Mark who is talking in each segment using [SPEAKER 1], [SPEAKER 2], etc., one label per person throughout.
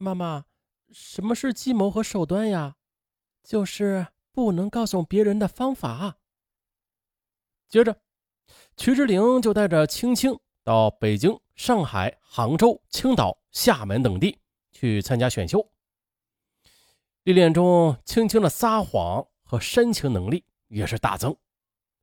[SPEAKER 1] 妈妈，什么是计谋和手段呀？就是不能告诉别人的方法。接着，曲之玲就带着青青到北京、上海、杭州、青岛、厦门等地去参加选秀。历练中，青青的撒谎和煽情能力也是大增。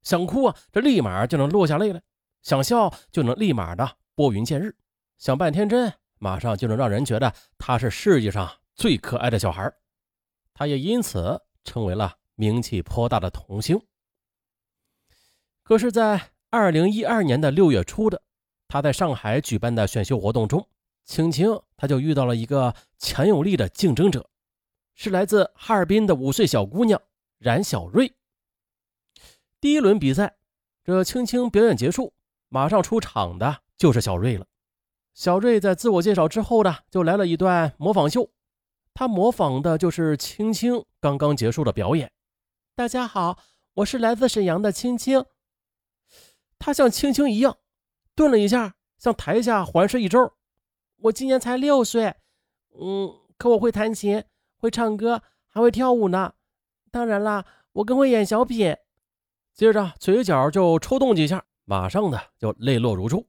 [SPEAKER 1] 想哭啊，这立马就能落下泪来；想笑，就能立马的拨云见日；想扮天真，马上就能让人觉得他是世界上最可爱的小孩。他也因此成为了名气颇大的童星。可是，在二零一二年的六月初的，他在上海举办的选秀活动中，青青他就遇到了一个强有力的竞争者，是来自哈尔滨的五岁小姑娘冉小瑞。第一轮比赛，这青青表演结束，马上出场的就是小瑞了。小瑞在自我介绍之后呢，就来了一段模仿秀，他模仿的就是青青刚刚结束的表演。大家好，我是来自沈阳的青青。他像青青一样，顿了一下，向台下环视一周。我今年才六岁，嗯，可我会弹琴，会唱歌，还会跳舞呢。当然啦，我更会演小品。接着嘴角就抽动几下，马上的就泪落如注。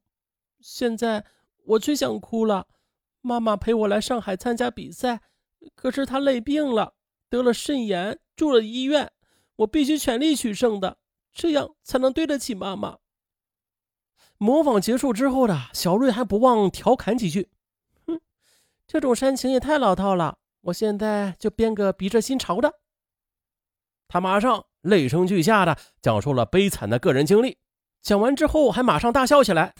[SPEAKER 1] 现在我最想哭了。妈妈陪我来上海参加比赛，可是她累病了，得了肾炎，住了医院。我必须全力取胜的，这样才能对得起妈妈。模仿结束之后的小瑞还不忘调侃几句：“哼，这种煽情也太老套了。我现在就编个笔直心潮的。”他马上。泪声俱下的讲述了悲惨的个人经历，讲完之后还马上大笑起来。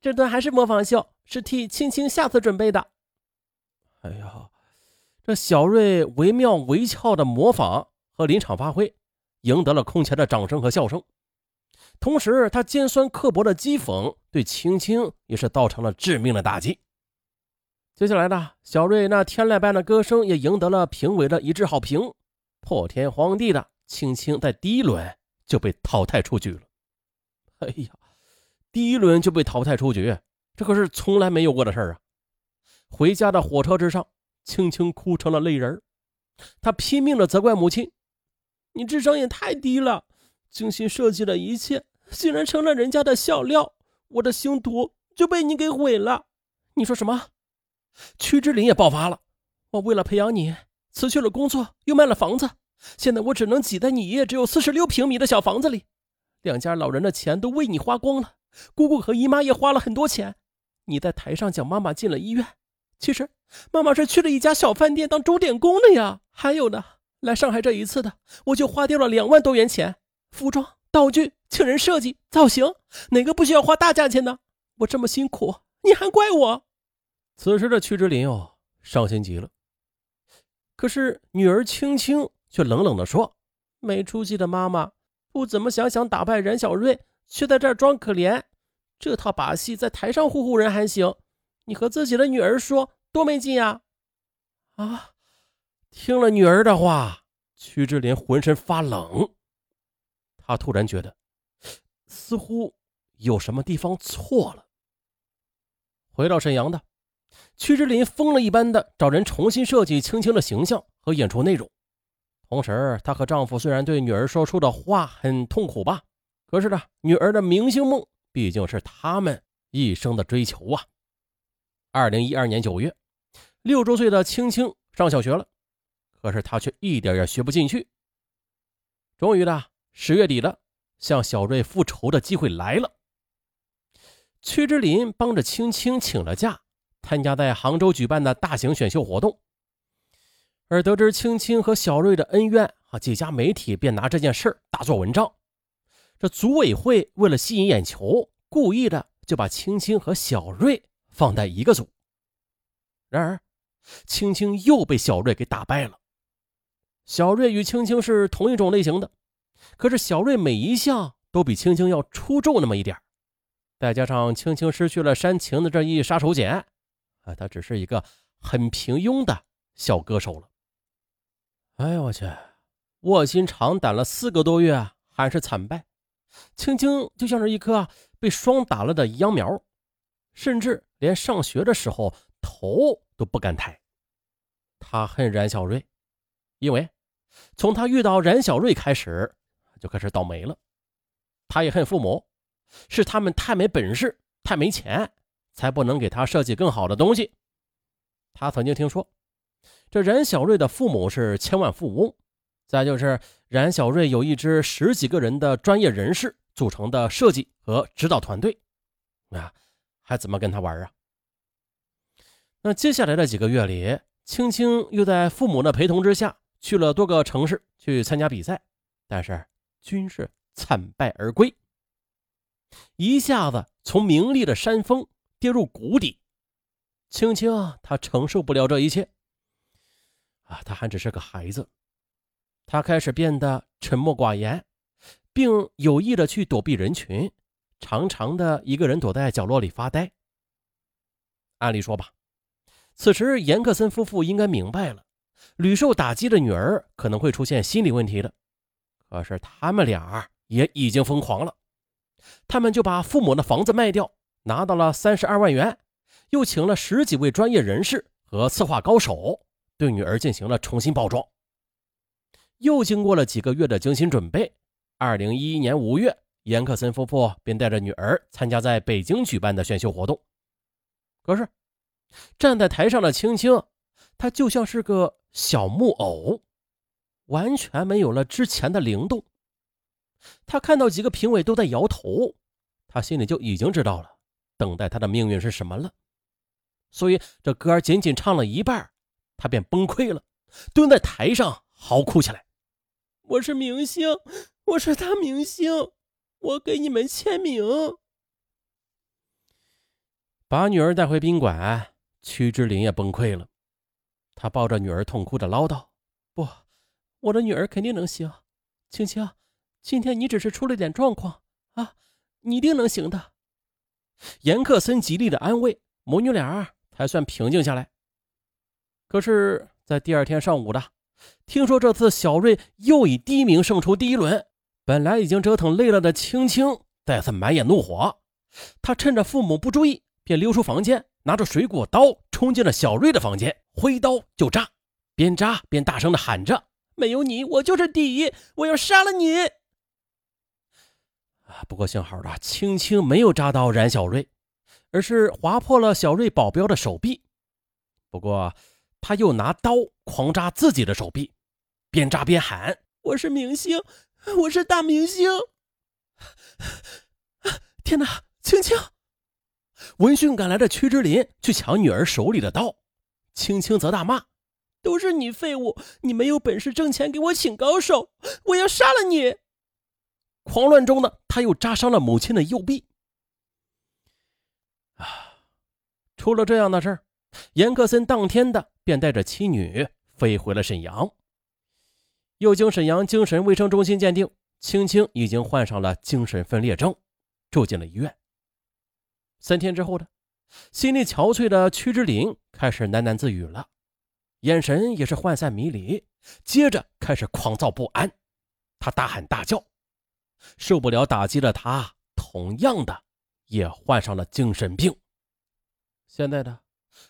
[SPEAKER 1] 这段还是模仿秀，是替青青下次准备的。哎呀，这小瑞惟妙惟肖的模仿和临场发挥，赢得了空前的掌声和笑声。同时，他尖酸刻薄的讥讽对青青也是造成了致命的打击。接下来呢，小瑞那天籁般的歌声也赢得了评委的一致好评，破天荒地的。青青在第一轮就被淘汰出局了。哎呀，第一轮就被淘汰出局，这可是从来没有过的事儿啊！回家的火车之上，青青哭成了泪人她拼命的责怪母亲：“你智商也太低了，精心设计的一切竟然成了人家的笑料，我的星途就被你给毁了。”你说什么？屈之林也爆发了：“我为了培养你，辞去了工作，又卖了房子。”现在我只能挤在你爷爷只有四十六平米的小房子里，两家老人的钱都为你花光了，姑姑和姨妈也花了很多钱。你在台上讲妈妈进了医院，其实妈妈是去了一家小饭店当钟点工的呀。还有呢，来上海这一次的，我就花掉了两万多元钱，服装、道具、请人设计、造型，哪个不需要花大价钱呢？我这么辛苦，你还怪我？此时的屈之林哦，伤心极了。可是女儿青青。却冷冷地说：“没出息的妈妈，不怎么想想打败冉小瑞，却在这儿装可怜。这套把戏在台上唬唬人还行，你和自己的女儿说，多没劲呀！”啊！听了女儿的话，屈之林浑身发冷。他突然觉得，似乎有什么地方错了。回到沈阳的屈之林，疯了一般的找人重新设计青青的形象和演出内容。同时，她和丈夫虽然对女儿说出的话很痛苦吧，可是呢，女儿的明星梦毕竟是他们一生的追求啊。二零一二年九月，六周岁的青青上小学了，可是她却一点也学不进去。终于呢，十月底了，向小瑞复仇的机会来了。屈之林帮着青青请了假，参加在杭州举办的大型选秀活动。而得知青青和小瑞的恩怨啊，几家媒体便拿这件事大做文章。这组委会为了吸引眼球，故意的就把青青和小瑞放在一个组。然而，青青又被小瑞给打败了。小瑞与青青是同一种类型的，可是小瑞每一项都比青青要出众那么一点再加上青青失去了煽情的这一杀手锏，啊，他只是一个很平庸的小歌手了。哎呦我去！卧薪尝胆了四个多月，还是惨败。青青就像是一棵被霜打了的秧苗，甚至连上学的时候头都不敢抬。他恨冉小瑞，因为从他遇到冉小瑞开始，就开始倒霉了。他也恨父母，是他们太没本事、太没钱，才不能给他设计更好的东西。他曾经听说，这冉小瑞的父母是千万富翁，再就是冉小瑞有一支十几个人的专业人士组成的设计和指导团队，啊，还怎么跟他玩啊？那接下来的几个月里，青青又在父母的陪同之下去了多个城市去参加比赛，但是均是。惨败而归，一下子从名利的山峰跌入谷底。青青，他承受不了这一切。啊，他还只是个孩子，他开始变得沉默寡言，并有意的去躲避人群，常常的一个人躲在角落里发呆。按理说吧，此时严克森夫妇应该明白了，屡受打击的女儿可能会出现心理问题的。可是他们俩。也已经疯狂了，他们就把父母的房子卖掉，拿到了三十二万元，又请了十几位专业人士和策划高手，对女儿进行了重新包装。又经过了几个月的精心准备，二零一一年五月，严克森夫妇便带着女儿参加在北京举办的选秀活动。可是，站在台上的青青，她就像是个小木偶，完全没有了之前的灵动。他看到几个评委都在摇头，他心里就已经知道了，等待他的命运是什么了。所以这歌仅仅唱了一半，他便崩溃了，蹲在台上嚎哭起来：“我是明星，我是大明星，我给你们签名。”把女儿带回宾馆，曲之林也崩溃了，他抱着女儿痛哭的唠叨：“不，我的女儿肯定能行，青青。”今天你只是出了点状况啊，你一定能行的。严克森极力的安慰，母女俩才算平静下来。可是，在第二天上午的，听说这次小瑞又以第一名胜出第一轮，本来已经折腾累了的青青再次满眼怒火。他趁着父母不注意，便溜出房间，拿着水果刀冲进了小瑞的房间，挥刀就扎，边扎边大声的喊着：“没有你，我就是第一！我要杀了你！”啊不过幸好的，青青没有扎到冉小瑞，而是划破了小瑞保镖的手臂。不过他又拿刀狂扎自己的手臂，边扎边喊：“我是明星，我是大明星！”天哪，青青！闻讯赶来的屈之林去抢女儿手里的刀，青青则大骂：“都是你废物！你没有本事挣钱，给我请高手！我要杀了你！”狂乱中呢，他又扎伤了母亲的右臂。啊，出了这样的事儿，严克森当天的便带着妻女飞回了沈阳。又经沈阳精神卫生中心鉴定，青青已经患上了精神分裂症，住进了医院。三天之后的，心力憔悴的屈之林开始喃喃自语了，眼神也是涣散迷离，接着开始狂躁不安，他大喊大叫。受不了打击的他，同样的也患上了精神病。现在呢，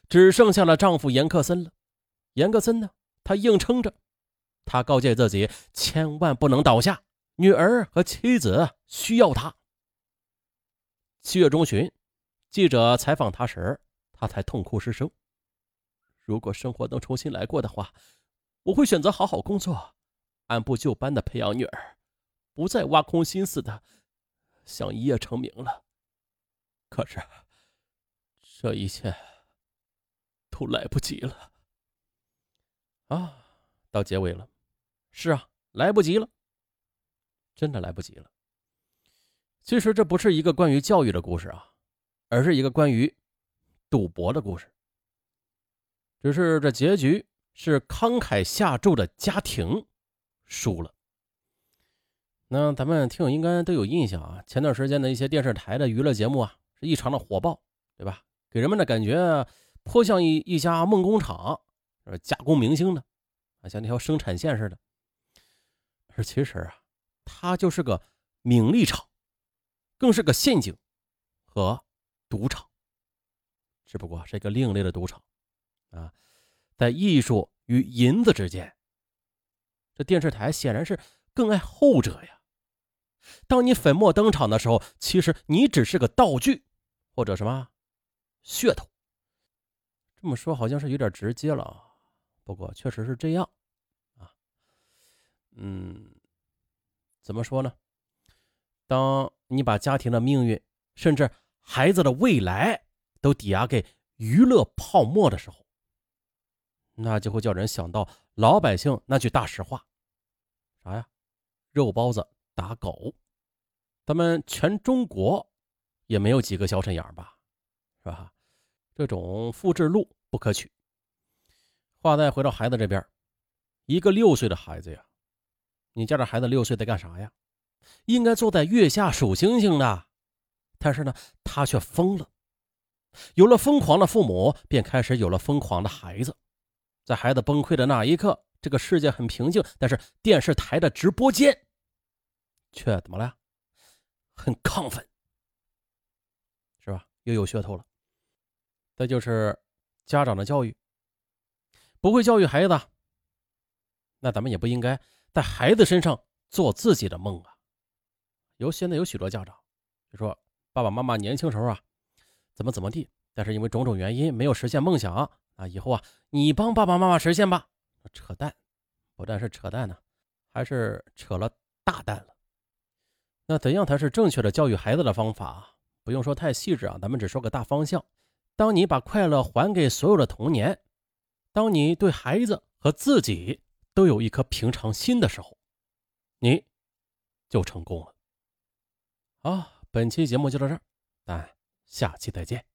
[SPEAKER 1] 只剩下了丈夫严克森了。严克森呢，他硬撑着，他告诫自己千万不能倒下，女儿和妻子需要他。七月中旬，记者采访他时，他才痛哭失声：“如果生活能重新来过的话，我会选择好好工作，按部就班的培养女儿。”不再挖空心思的想一夜成名了，可是这一切都来不及了啊！到结尾了，是啊，来不及了，真的来不及了。其实这不是一个关于教育的故事啊，而是一个关于赌博的故事。只是这结局是慷慨下注的家庭输了。那咱们听友应该都有印象啊，前段时间的一些电视台的娱乐节目啊，是异常的火爆，对吧？给人们的感觉颇像一一家梦工厂，加工明星的，啊，像那条生产线似的。而其实啊，它就是个名利场，更是个陷阱和赌场，只不过是一个另类的赌场啊，在艺术与银子之间。这电视台显然是更爱后者呀。当你粉墨登场的时候，其实你只是个道具，或者什么噱头。这么说好像是有点直接了，不过确实是这样。嗯，怎么说呢？当你把家庭的命运，甚至孩子的未来都抵押给娱乐泡沫的时候，那就会叫人想到老百姓那句大实话：啥呀？肉包子打狗。咱们全中国也没有几个小沈阳吧？是吧？这种复制路不可取。话再回到孩子这边，一个六岁的孩子呀，你家这孩子六岁在干啥呀？应该坐在月下数星星的，但是呢，他却疯了。有了疯狂的父母，便开始有了疯狂的孩子。在孩子崩溃的那一刻，这个世界很平静，但是电视台的直播间却怎么了？很亢奋，是吧？又有噱头了。再就是家长的教育，不会教育孩子，那咱们也不应该在孩子身上做自己的梦啊。有现在有许多家长就说爸爸妈妈年轻时候啊，怎么怎么地，但是因为种种原因没有实现梦想啊，以后啊你帮爸爸妈妈实现吧，扯淡，不但是扯淡呢，还是扯了大蛋了。那怎样才是正确的教育孩子的方法？不用说太细致啊，咱们只说个大方向。当你把快乐还给所有的童年，当你对孩子和自己都有一颗平常心的时候，你就成功了。好，本期节目就到这儿，咱下期再见。